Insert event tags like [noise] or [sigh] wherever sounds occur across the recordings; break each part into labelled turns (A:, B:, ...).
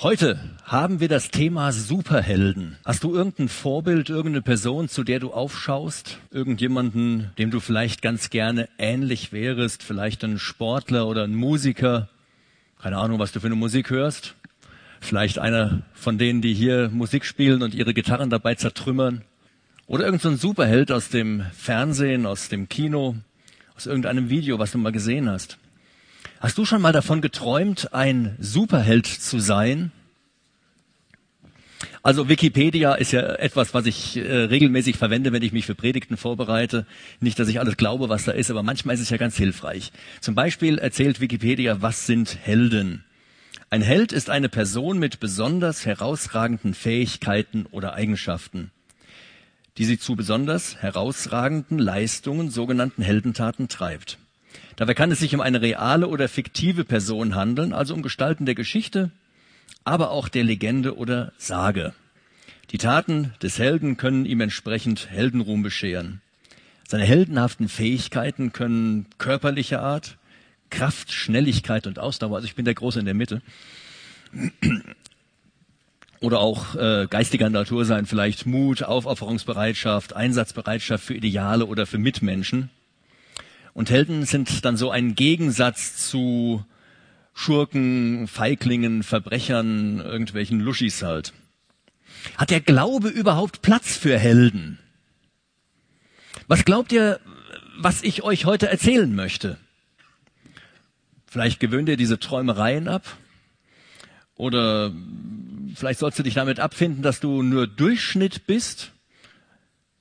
A: Heute haben wir das Thema Superhelden. Hast du irgendein Vorbild, irgendeine Person, zu der du aufschaust? Irgendjemanden, dem du vielleicht ganz gerne ähnlich wärst? Vielleicht ein Sportler oder ein Musiker? Keine Ahnung, was du für eine Musik hörst. Vielleicht einer von denen, die hier Musik spielen und ihre Gitarren dabei zertrümmern. Oder irgendein so Superheld aus dem Fernsehen, aus dem Kino, aus irgendeinem Video, was du mal gesehen hast. Hast du schon mal davon geträumt, ein Superheld zu sein? Also Wikipedia ist ja etwas, was ich äh, regelmäßig verwende, wenn ich mich für Predigten vorbereite. Nicht, dass ich alles glaube, was da ist, aber manchmal ist es ja ganz hilfreich. Zum Beispiel erzählt Wikipedia, was sind Helden? Ein Held ist eine Person mit besonders herausragenden Fähigkeiten oder Eigenschaften, die sie zu besonders herausragenden Leistungen, sogenannten Heldentaten treibt. Dabei kann es sich um eine reale oder fiktive Person handeln, also um Gestalten der Geschichte, aber auch der Legende oder Sage. Die Taten des Helden können ihm entsprechend Heldenruhm bescheren. Seine heldenhaften Fähigkeiten können körperlicher Art, Kraft, Schnelligkeit und Ausdauer, also ich bin der Große in der Mitte, [clears throat] oder auch äh, geistiger Natur sein, vielleicht Mut, Aufopferungsbereitschaft, Einsatzbereitschaft für Ideale oder für Mitmenschen. Und Helden sind dann so ein Gegensatz zu Schurken, Feiglingen, Verbrechern, irgendwelchen Luschis halt. Hat der Glaube überhaupt Platz für Helden? Was glaubt ihr, was ich euch heute erzählen möchte? Vielleicht gewöhnt ihr diese Träumereien ab? Oder vielleicht sollst du dich damit abfinden, dass du nur Durchschnitt bist?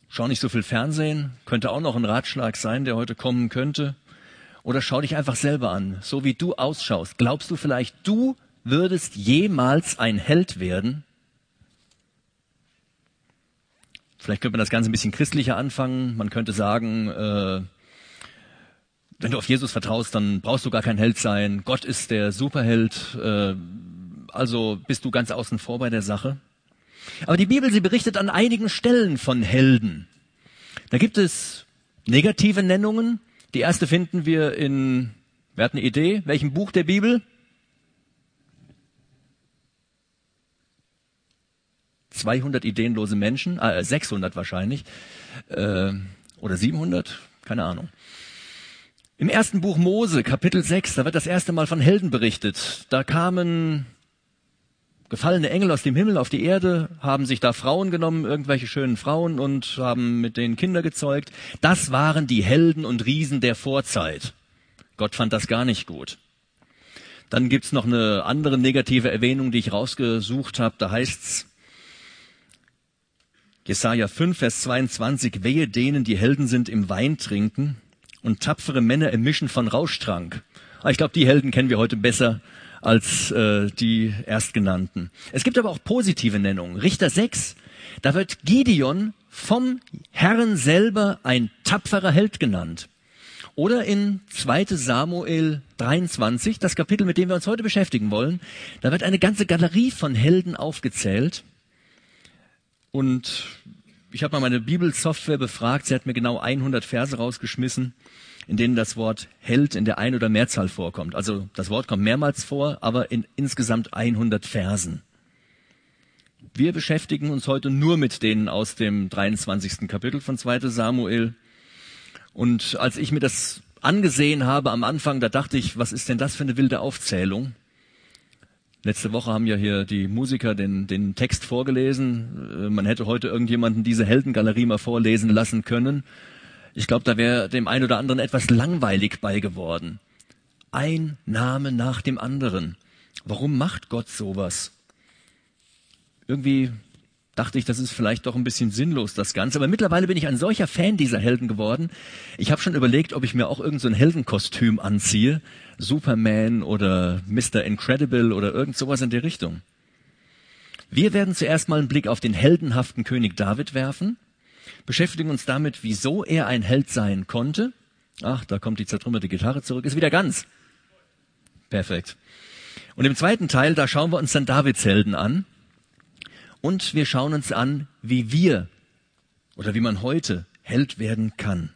A: Schau nicht so viel Fernsehen, könnte auch noch ein Ratschlag sein, der heute kommen könnte. Oder schau dich einfach selber an, so wie du ausschaust. Glaubst du vielleicht, du würdest jemals ein Held werden? Vielleicht könnte man das Ganze ein bisschen christlicher anfangen. Man könnte sagen, äh, wenn du auf Jesus vertraust, dann brauchst du gar kein Held sein. Gott ist der Superheld. Äh, also bist du ganz außen vor bei der Sache. Aber die Bibel, sie berichtet an einigen Stellen von Helden. Da gibt es negative Nennungen. Die erste finden wir in, wer hat eine Idee, welchem Buch der Bibel? 200 ideenlose Menschen, äh, 600 wahrscheinlich, äh, oder 700, keine Ahnung. Im ersten Buch Mose, Kapitel 6, da wird das erste Mal von Helden berichtet. Da kamen gefallene Engel aus dem Himmel auf die Erde, haben sich da Frauen genommen, irgendwelche schönen Frauen und haben mit denen Kinder gezeugt. Das waren die Helden und Riesen der Vorzeit. Gott fand das gar nicht gut. Dann gibt's noch eine andere negative Erwähnung, die ich rausgesucht habe. Da heißt's Jesaja 5, Vers 22, wehe denen, die Helden sind im Wein trinken und tapfere Männer im Mischen von Rauschtrank. Ah, ich glaube, die Helden kennen wir heute besser als äh, die erstgenannten. Es gibt aber auch positive Nennungen. Richter 6, da wird Gideon vom Herrn selber ein tapferer Held genannt. Oder in 2 Samuel 23, das Kapitel, mit dem wir uns heute beschäftigen wollen, da wird eine ganze Galerie von Helden aufgezählt. Und ich habe mal meine Bibelsoftware befragt, sie hat mir genau 100 Verse rausgeschmissen in denen das Wort Held in der Ein- oder Mehrzahl vorkommt. Also das Wort kommt mehrmals vor, aber in insgesamt 100 Versen. Wir beschäftigen uns heute nur mit denen aus dem 23. Kapitel von 2 Samuel. Und als ich mir das angesehen habe am Anfang, da dachte ich, was ist denn das für eine wilde Aufzählung? Letzte Woche haben ja hier die Musiker den, den Text vorgelesen. Äh, man hätte heute irgendjemanden diese Heldengalerie mal vorlesen lassen können. Ich glaube, da wäre dem einen oder anderen etwas langweilig bei geworden. Ein Name nach dem anderen. Warum macht Gott sowas? Irgendwie dachte ich, das ist vielleicht doch ein bisschen sinnlos, das Ganze. Aber mittlerweile bin ich ein solcher Fan dieser Helden geworden. Ich habe schon überlegt, ob ich mir auch irgendein so Heldenkostüm anziehe. Superman oder Mr. Incredible oder irgend sowas in der Richtung. Wir werden zuerst mal einen Blick auf den heldenhaften König David werfen beschäftigen uns damit, wieso er ein Held sein konnte. Ach, da kommt die zertrümmerte Gitarre zurück, ist wieder ganz. Perfekt. Und im zweiten Teil, da schauen wir uns dann Davids Helden an. Und wir schauen uns an, wie wir oder wie man heute Held werden kann.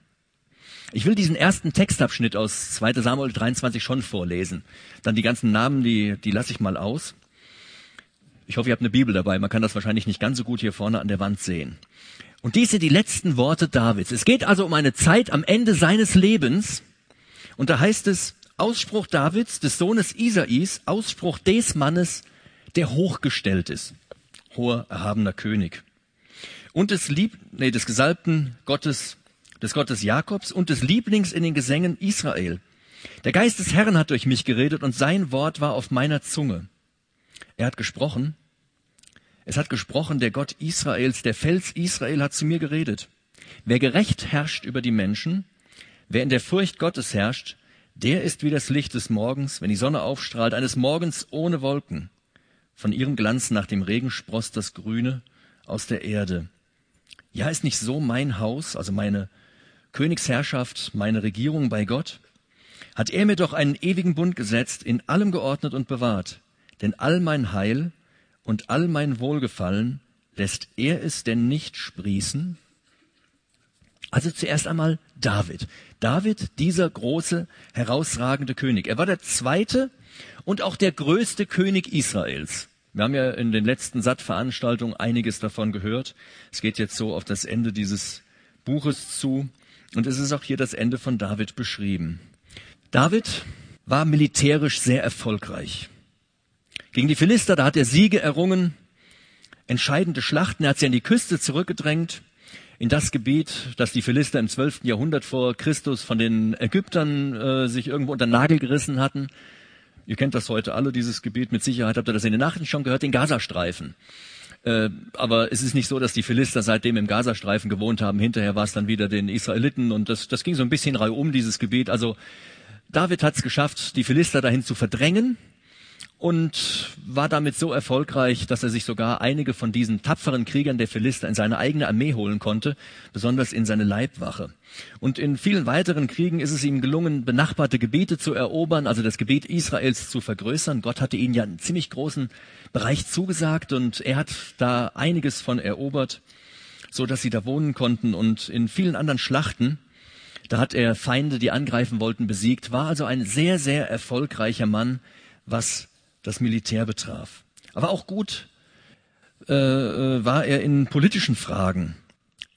A: Ich will diesen ersten Textabschnitt aus 2 Samuel 23 schon vorlesen. Dann die ganzen Namen, die, die lasse ich mal aus. Ich hoffe, ihr habt eine Bibel dabei. Man kann das wahrscheinlich nicht ganz so gut hier vorne an der Wand sehen. Und dies sind die letzten Worte Davids. Es geht also um eine Zeit am Ende seines Lebens. Und da heißt es, Ausspruch Davids, des Sohnes Isais, Ausspruch des Mannes, der hochgestellt ist. Hoher, erhabener König. Und des Lieb, nee, des Gesalbten Gottes, des Gottes Jakobs und des Lieblings in den Gesängen Israel. Der Geist des Herrn hat durch mich geredet und sein Wort war auf meiner Zunge. Er hat gesprochen. Es hat gesprochen der Gott Israels, der Fels Israel hat zu mir geredet. Wer gerecht herrscht über die Menschen, wer in der Furcht Gottes herrscht, der ist wie das Licht des Morgens, wenn die Sonne aufstrahlt, eines Morgens ohne Wolken. Von ihrem Glanz nach dem Regen sproßt das Grüne aus der Erde. Ja, ist nicht so mein Haus, also meine Königsherrschaft, meine Regierung bei Gott? Hat er mir doch einen ewigen Bund gesetzt, in allem geordnet und bewahrt. Denn all mein Heil und all mein Wohlgefallen lässt er es denn nicht sprießen? Also zuerst einmal David. David, dieser große, herausragende König. Er war der zweite und auch der größte König Israels. Wir haben ja in den letzten Sattveranstaltungen einiges davon gehört. Es geht jetzt so auf das Ende dieses Buches zu. Und es ist auch hier das Ende von David beschrieben. David war militärisch sehr erfolgreich. Gegen die Philister, da hat er Siege errungen, entscheidende Schlachten, er hat sie an die Küste zurückgedrängt in das Gebiet, das die Philister im 12. Jahrhundert vor Christus von den Ägyptern äh, sich irgendwo unter den Nagel gerissen hatten. Ihr kennt das heute alle, dieses Gebiet. Mit Sicherheit habt ihr das in den Nachrichten schon gehört, den Gazastreifen. Äh, aber es ist nicht so, dass die Philister seitdem im Gazastreifen gewohnt haben. Hinterher war es dann wieder den Israeliten und das, das ging so ein bisschen reihum, dieses Gebiet. Also David hat es geschafft, die Philister dahin zu verdrängen und war damit so erfolgreich, dass er sich sogar einige von diesen tapferen Kriegern der Philister in seine eigene Armee holen konnte, besonders in seine Leibwache. Und in vielen weiteren Kriegen ist es ihm gelungen, benachbarte Gebiete zu erobern, also das Gebiet Israels zu vergrößern. Gott hatte ihnen ja einen ziemlich großen Bereich zugesagt und er hat da einiges von erobert, so dass sie da wohnen konnten und in vielen anderen Schlachten da hat er Feinde, die angreifen wollten, besiegt, war also ein sehr, sehr erfolgreicher Mann, was das Militär betraf. Aber auch gut äh, äh, war er in politischen Fragen.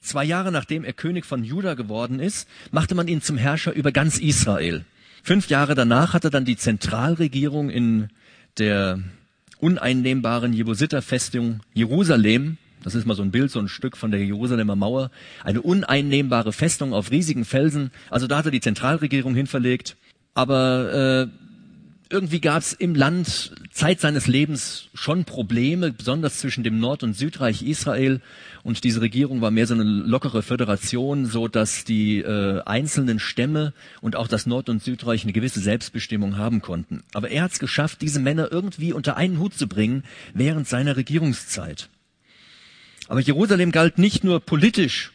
A: Zwei Jahre nachdem er König von Juda geworden ist, machte man ihn zum Herrscher über ganz Israel. Fünf Jahre danach hatte dann die Zentralregierung in der uneinnehmbaren Jebusiter-Festung Jerusalem, das ist mal so ein Bild, so ein Stück von der Jerusalemer Mauer, eine uneinnehmbare Festung auf riesigen Felsen. Also da hat er die Zentralregierung hinverlegt. Aber äh, irgendwie gab es im Land Zeit seines Lebens schon Probleme, besonders zwischen dem Nord- und Südreich Israel. Und diese Regierung war mehr so eine lockere Föderation, so dass die äh, einzelnen Stämme und auch das Nord- und Südreich eine gewisse Selbstbestimmung haben konnten. Aber er hat es geschafft, diese Männer irgendwie unter einen Hut zu bringen während seiner Regierungszeit. Aber Jerusalem galt nicht nur politisch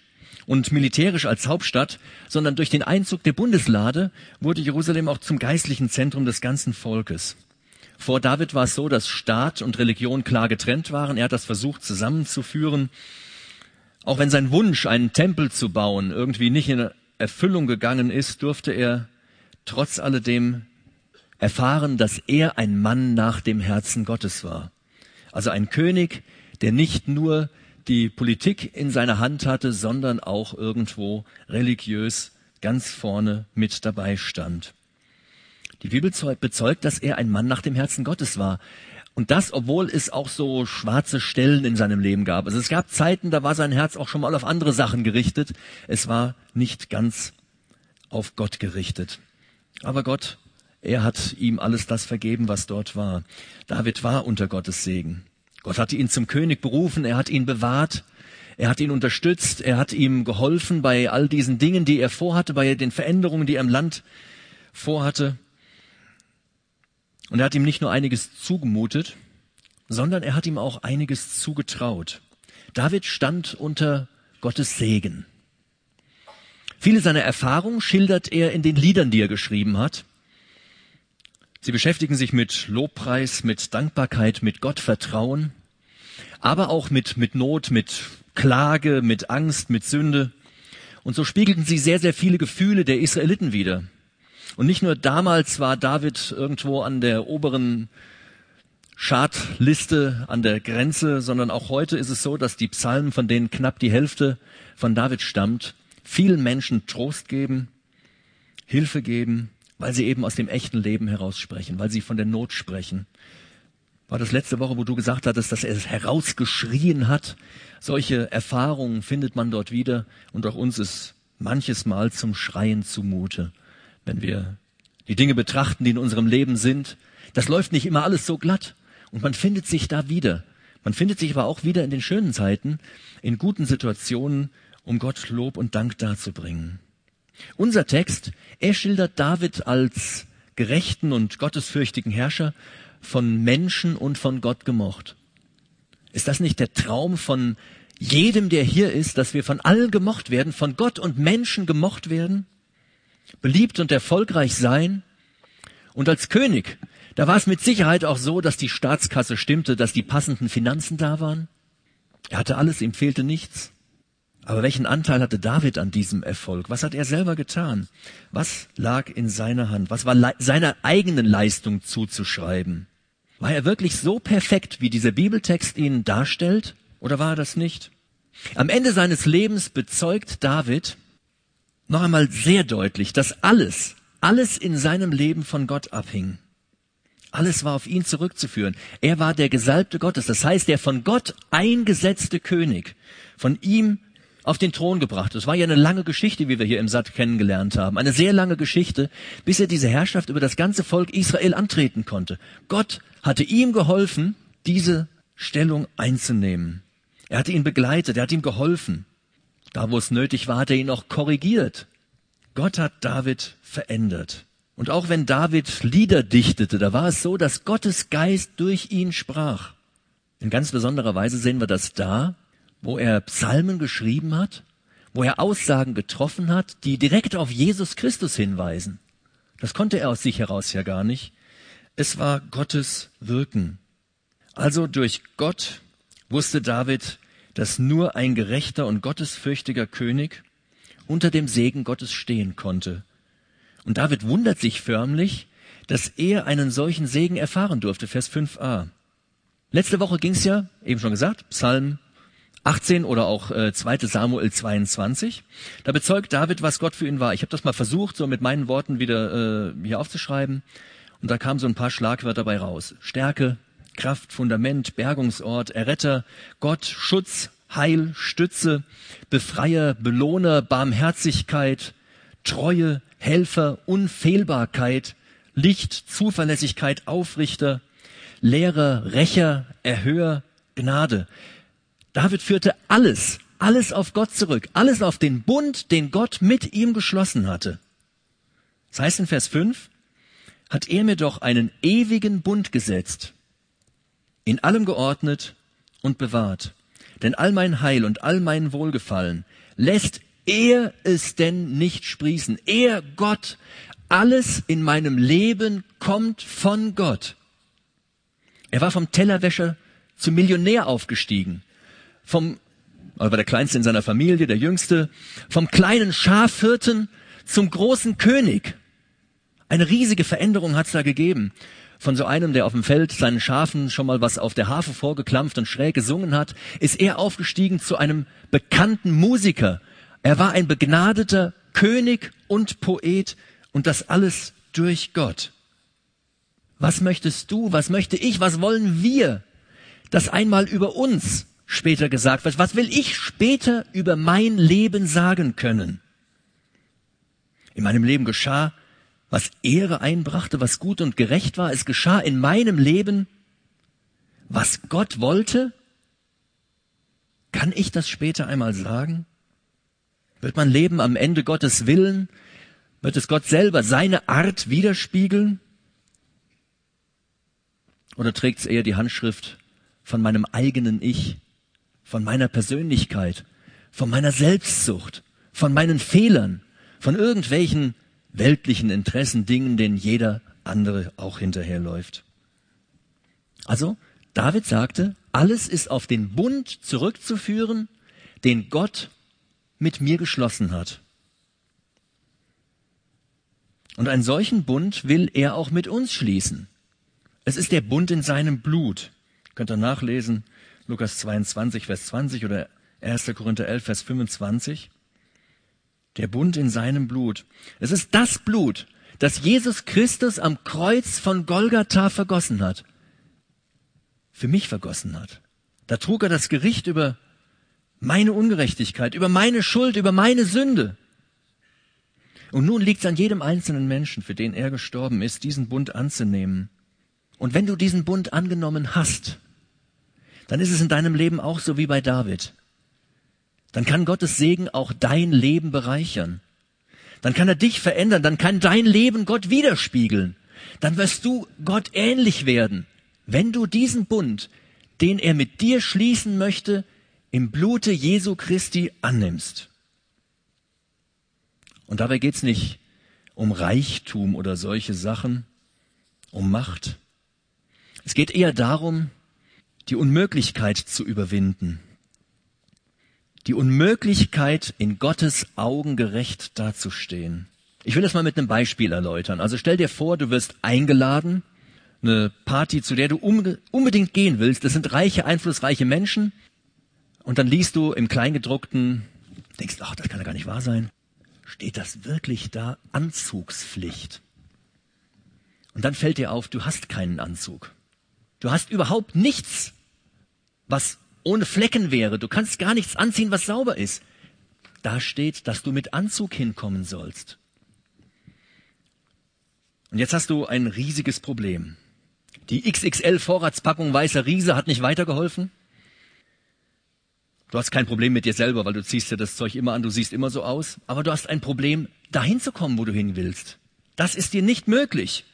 A: und militärisch als Hauptstadt, sondern durch den Einzug der Bundeslade wurde Jerusalem auch zum geistlichen Zentrum des ganzen Volkes. Vor David war es so, dass Staat und Religion klar getrennt waren. Er hat das versucht zusammenzuführen. Auch wenn sein Wunsch, einen Tempel zu bauen, irgendwie nicht in Erfüllung gegangen ist, durfte er trotz alledem erfahren, dass er ein Mann nach dem Herzen Gottes war. Also ein König, der nicht nur die Politik in seiner Hand hatte, sondern auch irgendwo religiös ganz vorne mit dabei stand. Die Bibel bezeugt, dass er ein Mann nach dem Herzen Gottes war. Und das, obwohl es auch so schwarze Stellen in seinem Leben gab. Also es gab Zeiten, da war sein Herz auch schon mal auf andere Sachen gerichtet. Es war nicht ganz auf Gott gerichtet. Aber Gott, er hat ihm alles das vergeben, was dort war. David war unter Gottes Segen. Gott hatte ihn zum König berufen, er hat ihn bewahrt, er hat ihn unterstützt, er hat ihm geholfen bei all diesen Dingen, die er vorhatte, bei den Veränderungen, die er im Land vorhatte. Und er hat ihm nicht nur einiges zugemutet, sondern er hat ihm auch einiges zugetraut. David stand unter Gottes Segen. Viele seiner Erfahrungen schildert er in den Liedern, die er geschrieben hat. Sie beschäftigen sich mit Lobpreis, mit Dankbarkeit, mit Gottvertrauen, aber auch mit, mit Not, mit Klage, mit Angst, mit Sünde. Und so spiegelten sie sehr, sehr viele Gefühle der Israeliten wider. Und nicht nur damals war David irgendwo an der oberen Schadliste an der Grenze, sondern auch heute ist es so, dass die Psalmen, von denen knapp die Hälfte von David stammt, vielen Menschen Trost geben, Hilfe geben, weil sie eben aus dem echten Leben heraus sprechen, weil sie von der Not sprechen. War das letzte Woche, wo du gesagt hattest, dass er es herausgeschrien hat? Solche Erfahrungen findet man dort wieder und auch uns ist manches Mal zum Schreien zumute, wenn wir die Dinge betrachten, die in unserem Leben sind. Das läuft nicht immer alles so glatt und man findet sich da wieder. Man findet sich aber auch wieder in den schönen Zeiten, in guten Situationen, um Gott Lob und Dank darzubringen. Unser Text, er schildert David als gerechten und gottesfürchtigen Herrscher, von Menschen und von Gott gemocht. Ist das nicht der Traum von jedem, der hier ist, dass wir von allen gemocht werden, von Gott und Menschen gemocht werden, beliebt und erfolgreich sein? Und als König, da war es mit Sicherheit auch so, dass die Staatskasse stimmte, dass die passenden Finanzen da waren. Er hatte alles, ihm fehlte nichts. Aber welchen Anteil hatte David an diesem Erfolg? Was hat er selber getan? Was lag in seiner Hand? Was war seiner eigenen Leistung zuzuschreiben? War er wirklich so perfekt, wie dieser Bibeltext ihn darstellt? Oder war er das nicht? Am Ende seines Lebens bezeugt David noch einmal sehr deutlich, dass alles, alles in seinem Leben von Gott abhing. Alles war auf ihn zurückzuführen. Er war der Gesalbte Gottes, das heißt der von Gott eingesetzte König. Von ihm auf den Thron gebracht. Es war ja eine lange Geschichte, wie wir hier im Satt kennengelernt haben. Eine sehr lange Geschichte, bis er diese Herrschaft über das ganze Volk Israel antreten konnte. Gott hatte ihm geholfen, diese Stellung einzunehmen. Er hatte ihn begleitet, er hat ihm geholfen. Da, wo es nötig war, hat er ihn auch korrigiert. Gott hat David verändert. Und auch wenn David Lieder dichtete, da war es so, dass Gottes Geist durch ihn sprach. In ganz besonderer Weise sehen wir das da, wo er Psalmen geschrieben hat, wo er Aussagen getroffen hat, die direkt auf Jesus Christus hinweisen. Das konnte er aus sich heraus ja gar nicht. Es war Gottes Wirken. Also durch Gott wusste David, dass nur ein gerechter und gottesfürchtiger König unter dem Segen Gottes stehen konnte. Und David wundert sich förmlich, dass er einen solchen Segen erfahren durfte. Vers 5a. Letzte Woche ging es ja, eben schon gesagt, Psalm 18 oder auch äh, 2 Samuel 22. Da bezeugt David, was Gott für ihn war. Ich habe das mal versucht, so mit meinen Worten wieder äh, hier aufzuschreiben. Und da kamen so ein paar Schlagwörter dabei raus. Stärke, Kraft, Fundament, Bergungsort, Erretter, Gott, Schutz, Heil, Stütze, Befreier, Belohner, Barmherzigkeit, Treue, Helfer, Unfehlbarkeit, Licht, Zuverlässigkeit, Aufrichter, Lehrer, Rächer, Erhöher, Gnade. David führte alles, alles auf Gott zurück, alles auf den Bund, den Gott mit ihm geschlossen hatte. Das heißt in Vers 5, hat er mir doch einen ewigen Bund gesetzt, in allem geordnet und bewahrt. Denn all mein Heil und all mein Wohlgefallen lässt er es denn nicht sprießen. Er, Gott, alles in meinem Leben kommt von Gott. Er war vom Tellerwäscher zum Millionär aufgestiegen vom, er war der Kleinste in seiner Familie, der Jüngste, vom kleinen Schafhirten zum großen König. Eine riesige Veränderung hat es da gegeben. Von so einem, der auf dem Feld seinen Schafen schon mal was auf der Harfe vorgeklampft und schräg gesungen hat, ist er aufgestiegen zu einem bekannten Musiker. Er war ein begnadeter König und Poet und das alles durch Gott. Was möchtest du, was möchte ich, was wollen wir, dass einmal über uns später gesagt wird. Was will ich später über mein Leben sagen können? In meinem Leben geschah, was Ehre einbrachte, was gut und gerecht war. Es geschah in meinem Leben, was Gott wollte. Kann ich das später einmal sagen? Wird mein Leben am Ende Gottes Willen? Wird es Gott selber seine Art widerspiegeln? Oder trägt es eher die Handschrift von meinem eigenen Ich? Von meiner Persönlichkeit, von meiner Selbstsucht, von meinen Fehlern, von irgendwelchen weltlichen Interessen, Dingen, denen jeder andere auch hinterherläuft. Also, David sagte, alles ist auf den Bund zurückzuführen, den Gott mit mir geschlossen hat. Und einen solchen Bund will er auch mit uns schließen. Es ist der Bund in seinem Blut. Könnt ihr nachlesen, Lukas 22, Vers 20 oder 1. Korinther 11, Vers 25. Der Bund in seinem Blut. Es ist das Blut, das Jesus Christus am Kreuz von Golgatha vergossen hat. Für mich vergossen hat. Da trug er das Gericht über meine Ungerechtigkeit, über meine Schuld, über meine Sünde. Und nun liegt es an jedem einzelnen Menschen, für den er gestorben ist, diesen Bund anzunehmen. Und wenn du diesen Bund angenommen hast, dann ist es in deinem Leben auch so wie bei David. Dann kann Gottes Segen auch dein Leben bereichern. Dann kann er dich verändern, dann kann dein Leben Gott widerspiegeln. Dann wirst du Gott ähnlich werden, wenn du diesen Bund, den er mit dir schließen möchte, im Blute Jesu Christi annimmst. Und dabei geht's nicht um Reichtum oder solche Sachen, um Macht. Es geht eher darum, die Unmöglichkeit zu überwinden. Die Unmöglichkeit, in Gottes Augen gerecht dazustehen. Ich will das mal mit einem Beispiel erläutern. Also stell dir vor, du wirst eingeladen, eine Party, zu der du unbedingt gehen willst. Das sind reiche, einflussreiche Menschen. Und dann liest du im Kleingedruckten, denkst, ach, das kann ja gar nicht wahr sein. Steht das wirklich da? Anzugspflicht. Und dann fällt dir auf, du hast keinen Anzug. Du hast überhaupt nichts, was ohne Flecken wäre. Du kannst gar nichts anziehen, was sauber ist. Da steht, dass du mit Anzug hinkommen sollst. Und jetzt hast du ein riesiges Problem. Die XXL Vorratspackung weißer Riese hat nicht weitergeholfen. Du hast kein Problem mit dir selber, weil du ziehst dir das Zeug immer an, du siehst immer so aus. Aber du hast ein Problem, dahin zu kommen, wo du hin willst. Das ist dir nicht möglich.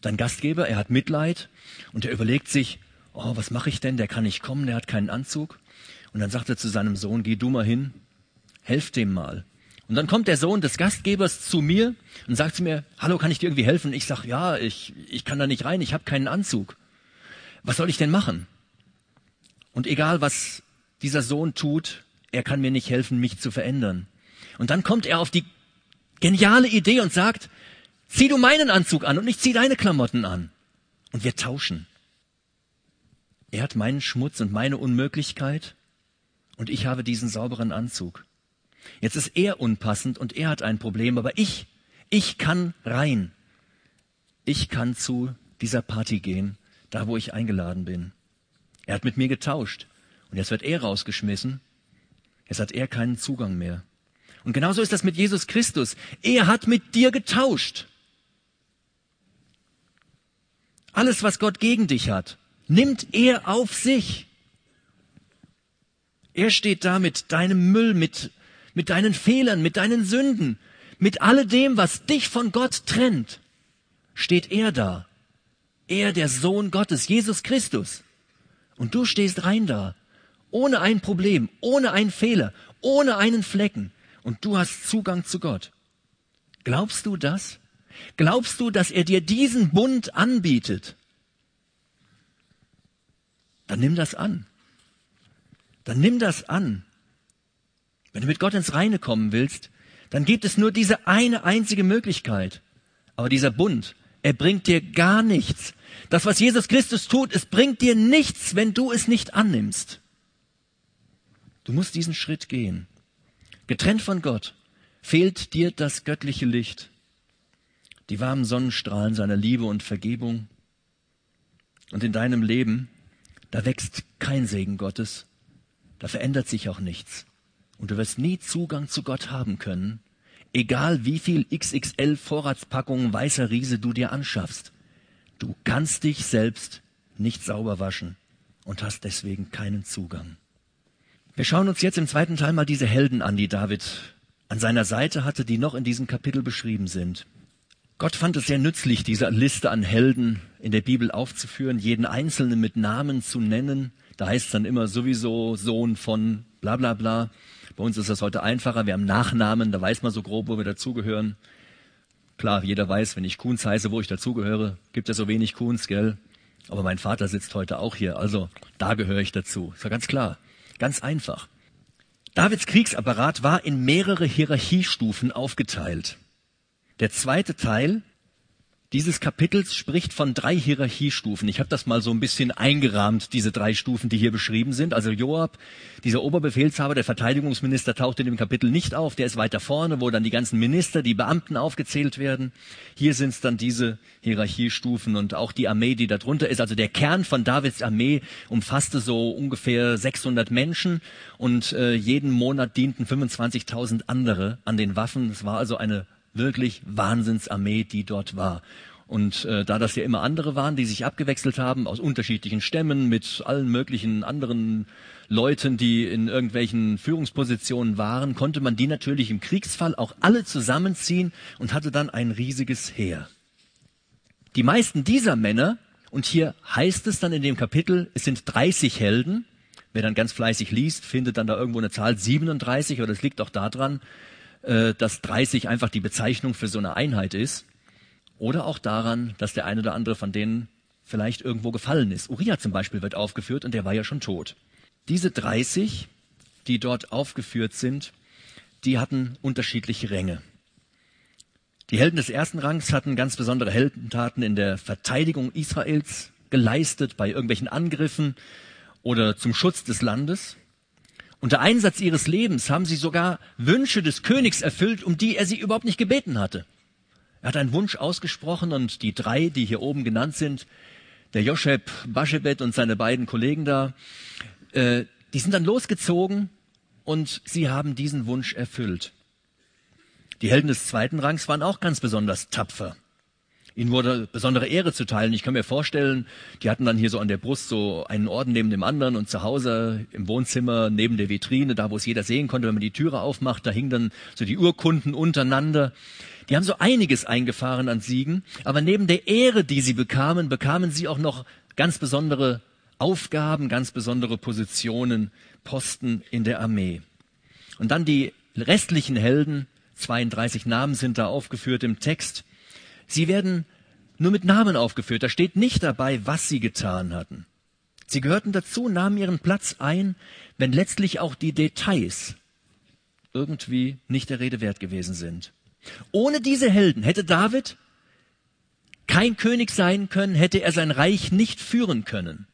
A: Dein Gastgeber, er hat Mitleid und er überlegt sich, oh, was mache ich denn? Der kann nicht kommen, der hat keinen Anzug. Und dann sagt er zu seinem Sohn, geh du mal hin, helf dem mal. Und dann kommt der Sohn des Gastgebers zu mir und sagt zu mir, hallo, kann ich dir irgendwie helfen? Ich sag, ja, ich, ich kann da nicht rein, ich habe keinen Anzug. Was soll ich denn machen? Und egal, was dieser Sohn tut, er kann mir nicht helfen, mich zu verändern. Und dann kommt er auf die geniale Idee und sagt, zieh du meinen Anzug an und ich zieh deine Klamotten an. Und wir tauschen. Er hat meinen Schmutz und meine Unmöglichkeit und ich habe diesen sauberen Anzug. Jetzt ist er unpassend und er hat ein Problem, aber ich, ich kann rein. Ich kann zu dieser Party gehen, da wo ich eingeladen bin. Er hat mit mir getauscht. Und jetzt wird er rausgeschmissen. Jetzt hat er keinen Zugang mehr. Und genauso ist das mit Jesus Christus. Er hat mit dir getauscht. Alles, was Gott gegen dich hat, nimmt er auf sich. Er steht da mit deinem Müll, mit, mit deinen Fehlern, mit deinen Sünden, mit alledem, was dich von Gott trennt, steht er da. Er, der Sohn Gottes, Jesus Christus. Und du stehst rein da ohne ein Problem, ohne einen Fehler, ohne einen Flecken. Und du hast Zugang zu Gott. Glaubst du das? Glaubst du, dass er dir diesen Bund anbietet? Dann nimm das an. Dann nimm das an. Wenn du mit Gott ins Reine kommen willst, dann gibt es nur diese eine einzige Möglichkeit. Aber dieser Bund, er bringt dir gar nichts. Das, was Jesus Christus tut, es bringt dir nichts, wenn du es nicht annimmst. Du musst diesen Schritt gehen. Getrennt von Gott fehlt dir das göttliche Licht, die warmen Sonnenstrahlen seiner Liebe und Vergebung. Und in deinem Leben, da wächst kein Segen Gottes, da verändert sich auch nichts. Und du wirst nie Zugang zu Gott haben können, egal wie viel XXL Vorratspackungen weißer Riese du dir anschaffst. Du kannst dich selbst nicht sauber waschen und hast deswegen keinen Zugang. Wir schauen uns jetzt im zweiten Teil mal diese Helden an, die David an seiner Seite hatte, die noch in diesem Kapitel beschrieben sind. Gott fand es sehr nützlich, diese Liste an Helden in der Bibel aufzuführen, jeden Einzelnen mit Namen zu nennen. Da heißt es dann immer sowieso Sohn von bla bla bla. Bei uns ist das heute einfacher. Wir haben Nachnamen, da weiß man so grob, wo wir dazugehören. Klar, jeder weiß, wenn ich Kunz heiße, wo ich dazugehöre. Gibt es so wenig Kunz, gell? Aber mein Vater sitzt heute auch hier, also da gehöre ich dazu. Ist ja ganz klar. Ganz einfach. Davids Kriegsapparat war in mehrere Hierarchiestufen aufgeteilt. Der zweite Teil, dieses Kapitels spricht von drei Hierarchiestufen. Ich habe das mal so ein bisschen eingerahmt, diese drei Stufen, die hier beschrieben sind. Also Joab, dieser Oberbefehlshaber, der Verteidigungsminister, taucht in dem Kapitel nicht auf. Der ist weiter vorne, wo dann die ganzen Minister, die Beamten aufgezählt werden. Hier sind es dann diese Hierarchiestufen und auch die Armee, die darunter ist. Also der Kern von Davids Armee umfasste so ungefähr 600 Menschen und äh, jeden Monat dienten 25.000 andere an den Waffen. Es war also eine wirklich Wahnsinnsarmee, die dort war. Und äh, da das ja immer andere waren, die sich abgewechselt haben aus unterschiedlichen Stämmen mit allen möglichen anderen Leuten, die in irgendwelchen Führungspositionen waren, konnte man die natürlich im Kriegsfall auch alle zusammenziehen und hatte dann ein riesiges Heer. Die meisten dieser Männer, und hier heißt es dann in dem Kapitel, es sind 30 Helden, wer dann ganz fleißig liest, findet dann da irgendwo eine Zahl 37, oder es liegt auch daran, äh, dass 30 einfach die Bezeichnung für so eine Einheit ist. Oder auch daran, dass der eine oder andere von denen vielleicht irgendwo gefallen ist. Uriah zum Beispiel wird aufgeführt und der war ja schon tot. Diese 30, die dort aufgeführt sind, die hatten unterschiedliche Ränge. Die Helden des ersten Rangs hatten ganz besondere Heldentaten in der Verteidigung Israels geleistet, bei irgendwelchen Angriffen oder zum Schutz des Landes. Unter Einsatz ihres Lebens haben sie sogar Wünsche des Königs erfüllt, um die er sie überhaupt nicht gebeten hatte. Er hat einen Wunsch ausgesprochen und die drei, die hier oben genannt sind, der Josheb Baschebet und seine beiden Kollegen da, äh, die sind dann losgezogen und sie haben diesen Wunsch erfüllt. Die Helden des zweiten Rangs waren auch ganz besonders tapfer. Ihnen wurde besondere Ehre zuteil. Ich kann mir vorstellen, die hatten dann hier so an der Brust so einen Orden neben dem anderen und zu Hause im Wohnzimmer neben der Vitrine, da wo es jeder sehen konnte, wenn man die Türe aufmacht, da hingen dann so die Urkunden untereinander. Die haben so einiges eingefahren an Siegen, aber neben der Ehre, die sie bekamen, bekamen sie auch noch ganz besondere Aufgaben, ganz besondere Positionen, Posten in der Armee. Und dann die restlichen Helden, 32 Namen sind da aufgeführt im Text, Sie werden nur mit Namen aufgeführt. Da steht nicht dabei, was sie getan hatten. Sie gehörten dazu, nahmen ihren Platz ein, wenn letztlich auch die Details irgendwie nicht der Rede wert gewesen sind. Ohne diese Helden hätte David kein König sein können, hätte er sein Reich nicht führen können.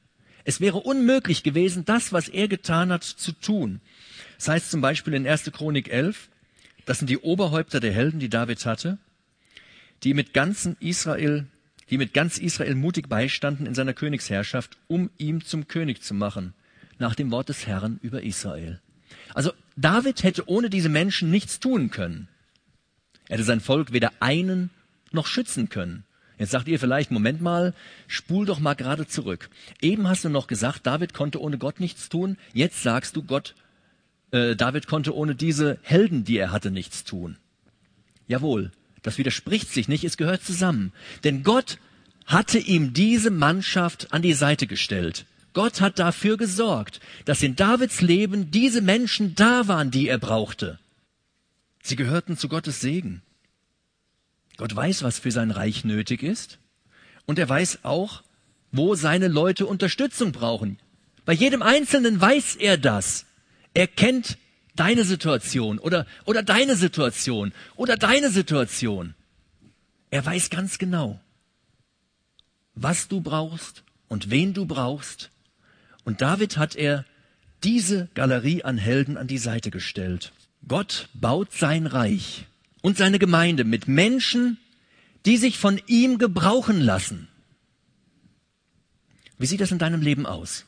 A: Es wäre unmöglich gewesen, das, was er getan hat, zu tun. Das heißt zum Beispiel in 1. Chronik 11, das sind die Oberhäupter der Helden, die David hatte die mit ganzen Israel, die mit ganz Israel mutig beistanden in seiner Königsherrschaft, um ihm zum König zu machen, nach dem Wort des Herrn über Israel. Also David hätte ohne diese Menschen nichts tun können. Er hätte sein Volk weder einen noch schützen können. Jetzt sagt ihr vielleicht, Moment mal, spul doch mal gerade zurück. Eben hast du noch gesagt, David konnte ohne Gott nichts tun. Jetzt sagst du, Gott, äh, David konnte ohne diese Helden, die er hatte, nichts tun. Jawohl, das widerspricht sich nicht, es gehört zusammen. Denn Gott hatte ihm diese Mannschaft an die Seite gestellt. Gott hat dafür gesorgt, dass in Davids Leben diese Menschen da waren, die er brauchte. Sie gehörten zu Gottes Segen. Gott weiß, was für sein Reich nötig ist. Und er weiß auch, wo seine Leute Unterstützung brauchen. Bei jedem Einzelnen weiß er das. Er kennt deine Situation oder, oder deine Situation oder deine Situation. Er weiß ganz genau, was du brauchst und wen du brauchst. Und David hat er diese Galerie an Helden an die Seite gestellt. Gott baut sein Reich und seine Gemeinde mit Menschen, die sich von ihm gebrauchen lassen. Wie sieht das in deinem Leben aus?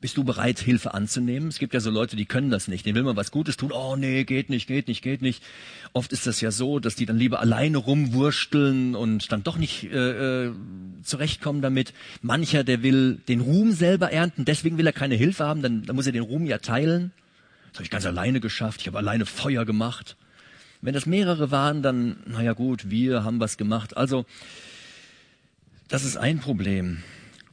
A: Bist du bereit, Hilfe anzunehmen? Es gibt ja so Leute, die können das nicht. Den will man was Gutes tun. Oh nee, geht nicht, geht nicht, geht nicht. Oft ist das ja so, dass die dann lieber alleine rumwursteln und dann doch nicht äh, äh, zurechtkommen damit. Mancher, der will den Ruhm selber ernten, deswegen will er keine Hilfe haben, dann, dann muss er den Ruhm ja teilen. Das habe ich ganz alleine geschafft, ich habe alleine Feuer gemacht. Wenn das mehrere waren, dann, naja gut, wir haben was gemacht. Also, das ist ein Problem.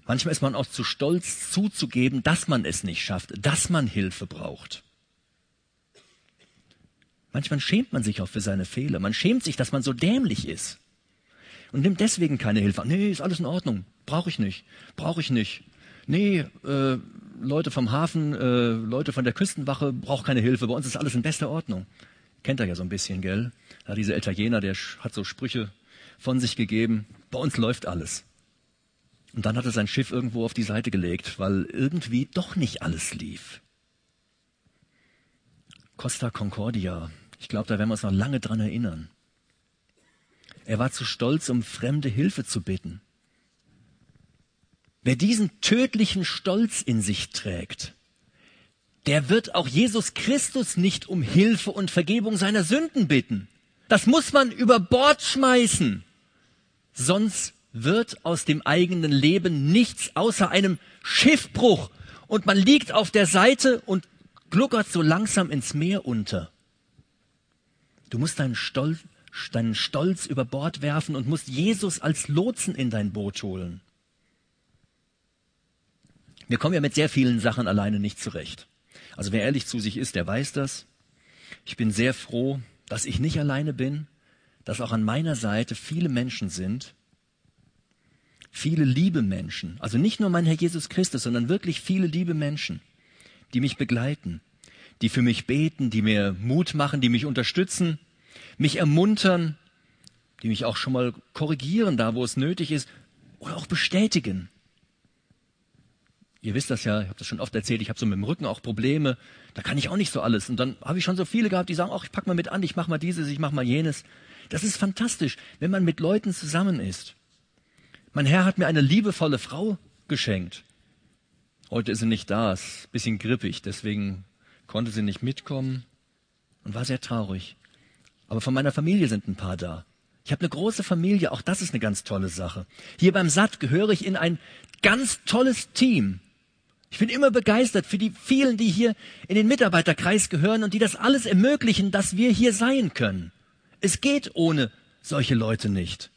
A: Manchmal ist man auch zu stolz zuzugeben, dass man es nicht schafft, dass man Hilfe braucht. Manchmal schämt man sich auch für seine Fehler. Man schämt sich, dass man so dämlich ist. Und nimmt deswegen keine Hilfe. Nee, ist alles in Ordnung. Brauche ich nicht. Brauche ich nicht. Nee, äh, Leute vom Hafen, äh, Leute von der Küstenwache braucht keine Hilfe. Bei uns ist alles in bester Ordnung. Kennt er ja so ein bisschen, gell? Ja, dieser Italiener, der hat so Sprüche von sich gegeben, bei uns läuft alles. Und dann hat er sein Schiff irgendwo auf die Seite gelegt, weil irgendwie doch nicht alles lief. Costa Concordia, ich glaube, da werden wir uns noch lange dran erinnern. Er war zu stolz, um fremde Hilfe zu bitten. Wer diesen tödlichen Stolz in sich trägt, der wird auch Jesus Christus nicht um Hilfe und Vergebung seiner Sünden bitten. Das muss man über Bord schmeißen. Sonst wird aus dem eigenen Leben nichts außer einem Schiffbruch und man liegt auf der Seite und gluckert so langsam ins Meer unter. Du musst deinen Stolz, deinen Stolz über Bord werfen und musst Jesus als Lotsen in dein Boot holen. Wir kommen ja mit sehr vielen Sachen alleine nicht zurecht. Also wer ehrlich zu sich ist, der weiß das. Ich bin sehr froh, dass ich nicht alleine bin, dass auch an meiner Seite viele Menschen sind, viele liebe Menschen, also nicht nur mein Herr Jesus Christus, sondern wirklich viele liebe Menschen, die mich begleiten, die für mich beten, die mir Mut machen, die mich unterstützen, mich ermuntern, die mich auch schon mal korrigieren, da wo es nötig ist, oder auch bestätigen. Ihr wisst das ja, ich habe das schon oft erzählt, ich habe so mit dem Rücken auch Probleme, da kann ich auch nicht so alles. Und dann habe ich schon so viele gehabt, die sagen, ach, ich pack mal mit an, ich mach mal dieses, ich mach mal jenes. Das ist fantastisch, wenn man mit Leuten zusammen ist. Mein Herr hat mir eine liebevolle Frau geschenkt. Heute ist sie nicht da, ist ein bisschen grippig, deswegen konnte sie nicht mitkommen und war sehr traurig. Aber von meiner Familie sind ein paar da. Ich habe eine große Familie, auch das ist eine ganz tolle Sache. Hier beim SAT gehöre ich in ein ganz tolles Team. Ich bin immer begeistert für die vielen, die hier in den Mitarbeiterkreis gehören und die das alles ermöglichen, dass wir hier sein können. Es geht ohne solche Leute nicht.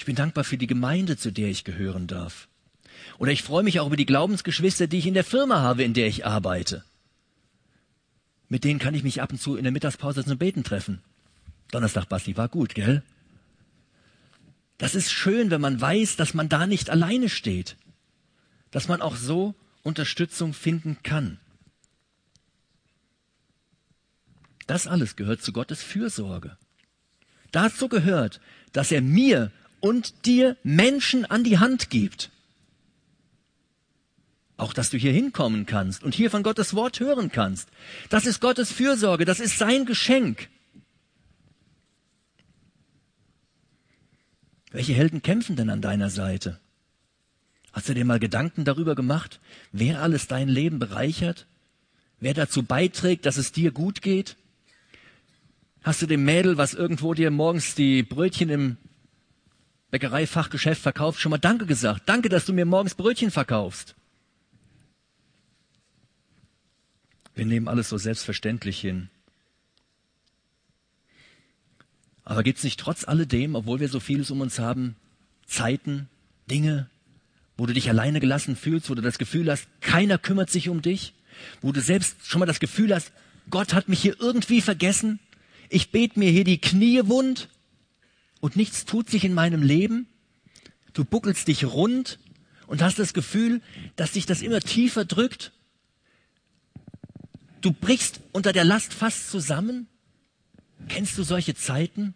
A: Ich bin dankbar für die Gemeinde, zu der ich gehören darf. Oder ich freue mich auch über die Glaubensgeschwister, die ich in der Firma habe, in der ich arbeite. Mit denen kann ich mich ab und zu in der Mittagspause zum Beten treffen. Donnerstag, Basti, war gut, gell? Das ist schön, wenn man weiß, dass man da nicht alleine steht dass man auch so Unterstützung finden kann. Das alles gehört zu Gottes Fürsorge. Dazu gehört, dass er mir und dir Menschen an die Hand gibt. Auch, dass du hier hinkommen kannst und hier von Gottes Wort hören kannst. Das ist Gottes Fürsorge, das ist sein Geschenk. Welche Helden kämpfen denn an deiner Seite? Hast du dir mal Gedanken darüber gemacht, wer alles dein Leben bereichert? Wer dazu beiträgt, dass es dir gut geht? Hast du dem Mädel, was irgendwo dir morgens die Brötchen im Bäckereifachgeschäft verkauft, schon mal Danke gesagt? Danke, dass du mir morgens Brötchen verkaufst. Wir nehmen alles so selbstverständlich hin. Aber gibt es nicht trotz alledem, obwohl wir so vieles um uns haben, Zeiten, Dinge, wo du dich alleine gelassen fühlst, wo du das Gefühl hast, keiner kümmert sich um dich, wo du selbst schon mal das Gefühl hast, Gott hat mich hier irgendwie vergessen, ich bete mir hier die Knie wund und nichts tut sich in meinem Leben. Du buckelst dich rund und hast das Gefühl, dass dich das immer tiefer drückt. Du brichst unter der Last fast zusammen. Kennst du solche Zeiten?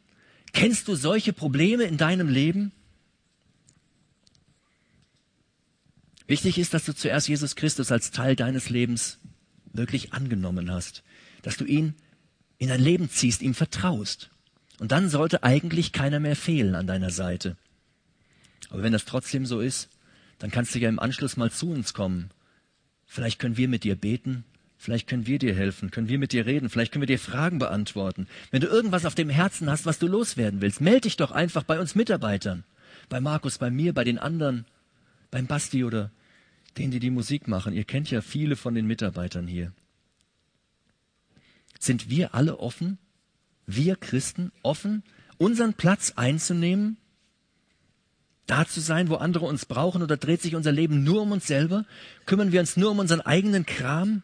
A: Kennst du solche Probleme in deinem Leben? Wichtig ist, dass du zuerst Jesus Christus als Teil deines Lebens wirklich angenommen hast, dass du ihn in dein Leben ziehst, ihm vertraust. Und dann sollte eigentlich keiner mehr fehlen an deiner Seite. Aber wenn das trotzdem so ist, dann kannst du ja im Anschluss mal zu uns kommen. Vielleicht können wir mit dir beten, vielleicht können wir dir helfen, können wir mit dir reden, vielleicht können wir dir Fragen beantworten. Wenn du irgendwas auf dem Herzen hast, was du loswerden willst, melde dich doch einfach bei uns Mitarbeitern. Bei Markus, bei mir, bei den anderen beim Basti oder denen, die die Musik machen. Ihr kennt ja viele von den Mitarbeitern hier. Sind wir alle offen? Wir Christen offen, unseren Platz einzunehmen? Da zu sein, wo andere uns brauchen oder dreht sich unser Leben nur um uns selber? Kümmern wir uns nur um unseren eigenen Kram?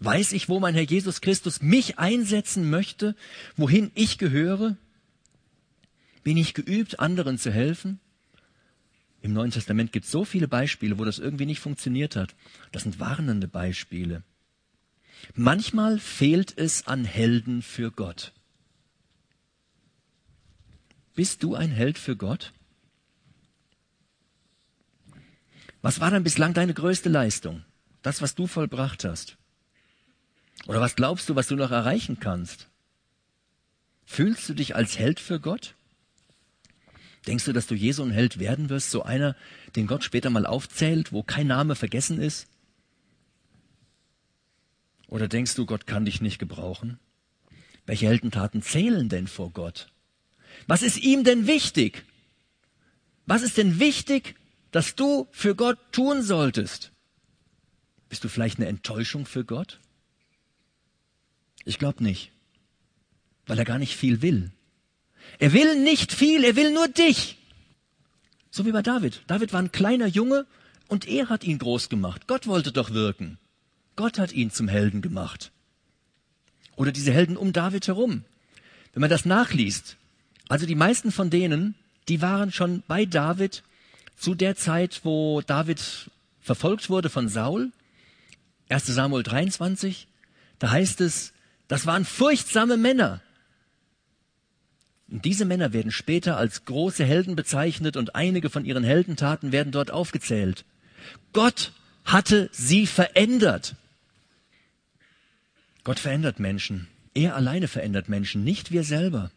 A: Weiß ich, wo mein Herr Jesus Christus mich einsetzen möchte, wohin ich gehöre? Bin ich geübt, anderen zu helfen? Im Neuen Testament gibt es so viele Beispiele, wo das irgendwie nicht funktioniert hat. Das sind warnende Beispiele. Manchmal fehlt es an Helden für Gott. Bist du ein Held für Gott? Was war denn bislang deine größte Leistung? Das, was du vollbracht hast? Oder was glaubst du, was du noch erreichen kannst? Fühlst du dich als Held für Gott? Denkst du, dass du je so ein Held werden wirst, so einer, den Gott später mal aufzählt, wo kein Name vergessen ist? Oder denkst du, Gott kann dich nicht gebrauchen? Welche Heldentaten zählen denn vor Gott? Was ist ihm denn wichtig? Was ist denn wichtig, dass du für Gott tun solltest? Bist du vielleicht eine Enttäuschung für Gott? Ich glaube nicht, weil er gar nicht viel will. Er will nicht viel, er will nur dich. So wie bei David. David war ein kleiner Junge und er hat ihn groß gemacht. Gott wollte doch wirken. Gott hat ihn zum Helden gemacht. Oder diese Helden um David herum. Wenn man das nachliest, also die meisten von denen, die waren schon bei David zu der Zeit, wo David verfolgt wurde von Saul. 1 Samuel 23, da heißt es, das waren furchtsame Männer. Und diese Männer werden später als große Helden bezeichnet und einige von ihren Heldentaten werden dort aufgezählt. Gott hatte sie verändert. Gott verändert Menschen. Er alleine verändert Menschen, nicht wir selber.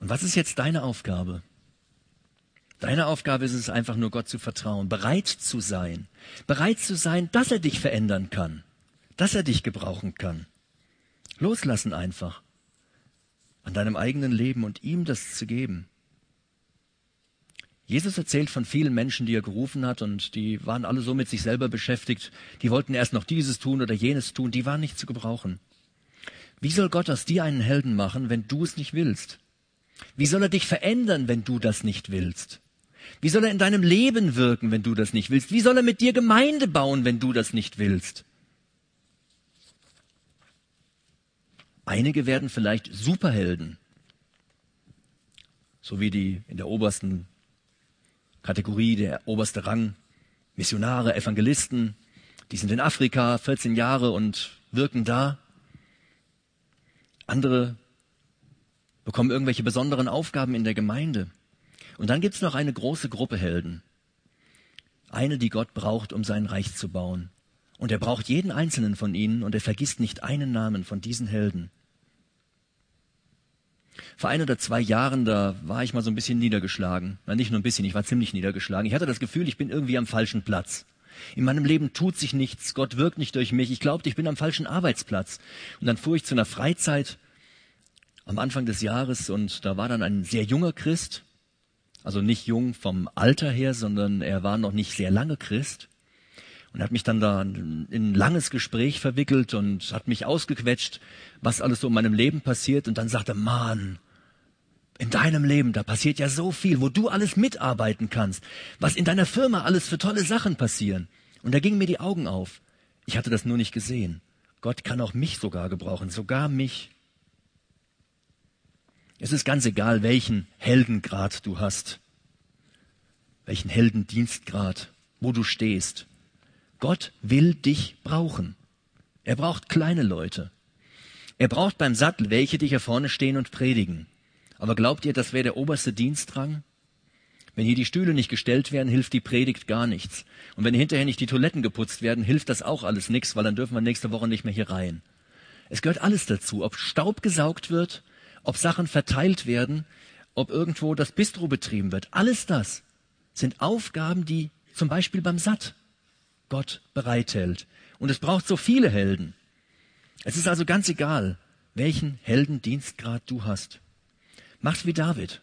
A: Und was ist jetzt deine Aufgabe? Deine Aufgabe ist es einfach nur Gott zu vertrauen, bereit zu sein, bereit zu sein, dass er dich verändern kann, dass er dich gebrauchen kann. Loslassen einfach an deinem eigenen Leben und ihm das zu geben. Jesus erzählt von vielen Menschen, die er gerufen hat und die waren alle so mit sich selber beschäftigt, die wollten erst noch dieses tun oder jenes tun, die waren nicht zu gebrauchen. Wie soll Gott aus dir einen Helden machen, wenn du es nicht willst? Wie soll er dich verändern, wenn du das nicht willst? Wie soll er in deinem Leben wirken, wenn du das nicht willst? Wie soll er mit dir Gemeinde bauen, wenn du das nicht willst? Einige werden vielleicht Superhelden, so wie die in der obersten Kategorie, der oberste Rang, Missionare, Evangelisten, die sind in Afrika 14 Jahre und wirken da. Andere bekommen irgendwelche besonderen Aufgaben in der Gemeinde. Und dann gibt's noch eine große Gruppe Helden. Eine, die Gott braucht, um sein Reich zu bauen. Und er braucht jeden einzelnen von ihnen und er vergisst nicht einen Namen von diesen Helden. Vor ein oder zwei Jahren, da war ich mal so ein bisschen niedergeschlagen. Na, nicht nur ein bisschen, ich war ziemlich niedergeschlagen. Ich hatte das Gefühl, ich bin irgendwie am falschen Platz. In meinem Leben tut sich nichts, Gott wirkt nicht durch mich. Ich glaubte, ich bin am falschen Arbeitsplatz. Und dann fuhr ich zu einer Freizeit am Anfang des Jahres und da war dann ein sehr junger Christ, also nicht jung vom Alter her, sondern er war noch nicht sehr lange Christ und hat mich dann da in ein langes Gespräch verwickelt und hat mich ausgequetscht, was alles so in meinem Leben passiert. Und dann sagte, Mann, in deinem Leben, da passiert ja so viel, wo du alles mitarbeiten kannst, was in deiner Firma alles für tolle Sachen passieren. Und da gingen mir die Augen auf. Ich hatte das nur nicht gesehen. Gott kann auch mich sogar gebrauchen, sogar mich. Es ist ganz egal, welchen Heldengrad du hast, welchen Heldendienstgrad, wo du stehst. Gott will dich brauchen. Er braucht kleine Leute. Er braucht beim Sattel welche, die hier vorne stehen und predigen. Aber glaubt ihr, das wäre der oberste Dienstrang? Wenn hier die Stühle nicht gestellt werden, hilft die Predigt gar nichts. Und wenn hinterher nicht die Toiletten geputzt werden, hilft das auch alles nichts, weil dann dürfen wir nächste Woche nicht mehr hier rein. Es gehört alles dazu, ob Staub gesaugt wird, ob Sachen verteilt werden, ob irgendwo das Bistro betrieben wird. Alles das sind Aufgaben, die zum Beispiel beim Satt Gott bereithält. Und es braucht so viele Helden. Es ist also ganz egal, welchen Heldendienstgrad du hast. Mach's wie David.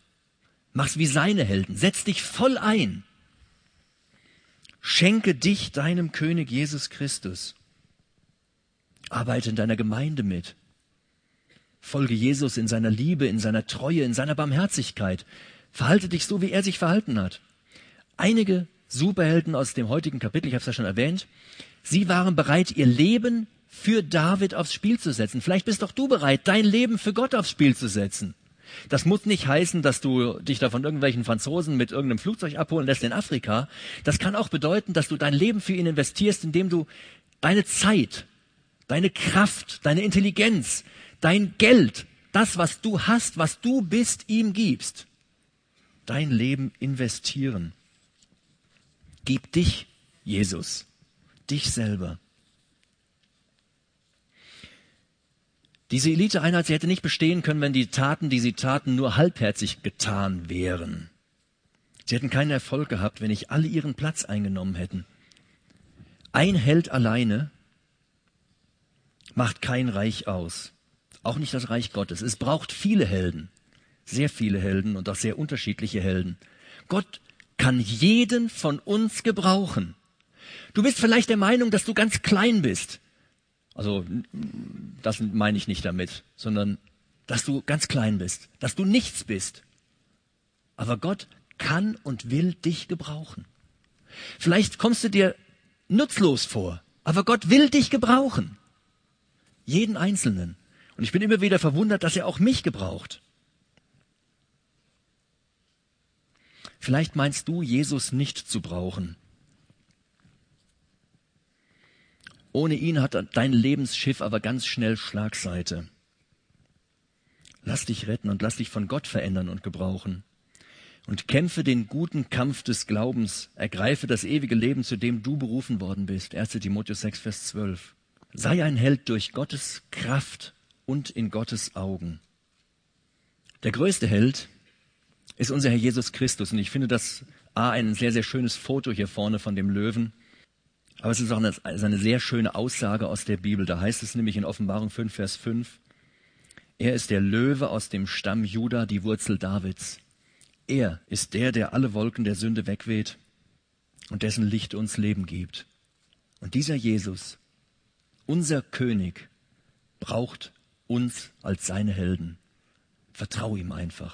A: Mach's wie seine Helden. Setz dich voll ein. Schenke dich deinem König Jesus Christus. Arbeite in deiner Gemeinde mit. Folge Jesus in seiner Liebe, in seiner Treue, in seiner Barmherzigkeit. Verhalte dich so, wie er sich verhalten hat. Einige Superhelden aus dem heutigen Kapitel, ich habe es ja schon erwähnt, sie waren bereit, ihr Leben für David aufs Spiel zu setzen. Vielleicht bist doch du bereit, dein Leben für Gott aufs Spiel zu setzen. Das muss nicht heißen, dass du dich da von irgendwelchen Franzosen mit irgendeinem Flugzeug abholen lässt in Afrika. Das kann auch bedeuten, dass du dein Leben für ihn investierst, indem du deine Zeit, deine Kraft, deine Intelligenz, dein Geld, das, was du hast, was du bist, ihm gibst. dein Leben investieren. Gib dich, Jesus, dich selber. Diese Eliteeinheit, sie hätte nicht bestehen können, wenn die Taten, die sie taten, nur halbherzig getan wären. Sie hätten keinen Erfolg gehabt, wenn nicht alle ihren Platz eingenommen hätten. Ein Held alleine macht kein Reich aus. Auch nicht das Reich Gottes. Es braucht viele Helden. Sehr viele Helden und auch sehr unterschiedliche Helden. Gott kann jeden von uns gebrauchen. Du bist vielleicht der Meinung, dass du ganz klein bist. Also, das meine ich nicht damit, sondern, dass du ganz klein bist, dass du nichts bist. Aber Gott kann und will dich gebrauchen. Vielleicht kommst du dir nutzlos vor, aber Gott will dich gebrauchen. Jeden Einzelnen. Und ich bin immer wieder verwundert, dass er auch mich gebraucht. Vielleicht meinst du, Jesus nicht zu brauchen. Ohne ihn hat dein Lebensschiff aber ganz schnell Schlagseite. Lass dich retten und lass dich von Gott verändern und gebrauchen. Und kämpfe den guten Kampf des Glaubens, ergreife das ewige Leben, zu dem du berufen worden bist. 1 Timotheus 6, Vers 12. Sei ein Held durch Gottes Kraft und in Gottes Augen. Der größte Held ist unser Herr Jesus Christus. Und ich finde das A, ein sehr, sehr schönes Foto hier vorne von dem Löwen. Aber es ist auch eine, eine sehr schöne Aussage aus der Bibel. Da heißt es nämlich in Offenbarung 5, Vers 5, er ist der Löwe aus dem Stamm Juda, die Wurzel Davids. Er ist der, der alle Wolken der Sünde wegweht und dessen Licht uns Leben gibt. Und dieser Jesus, unser König, braucht uns als seine Helden. Vertrau ihm einfach.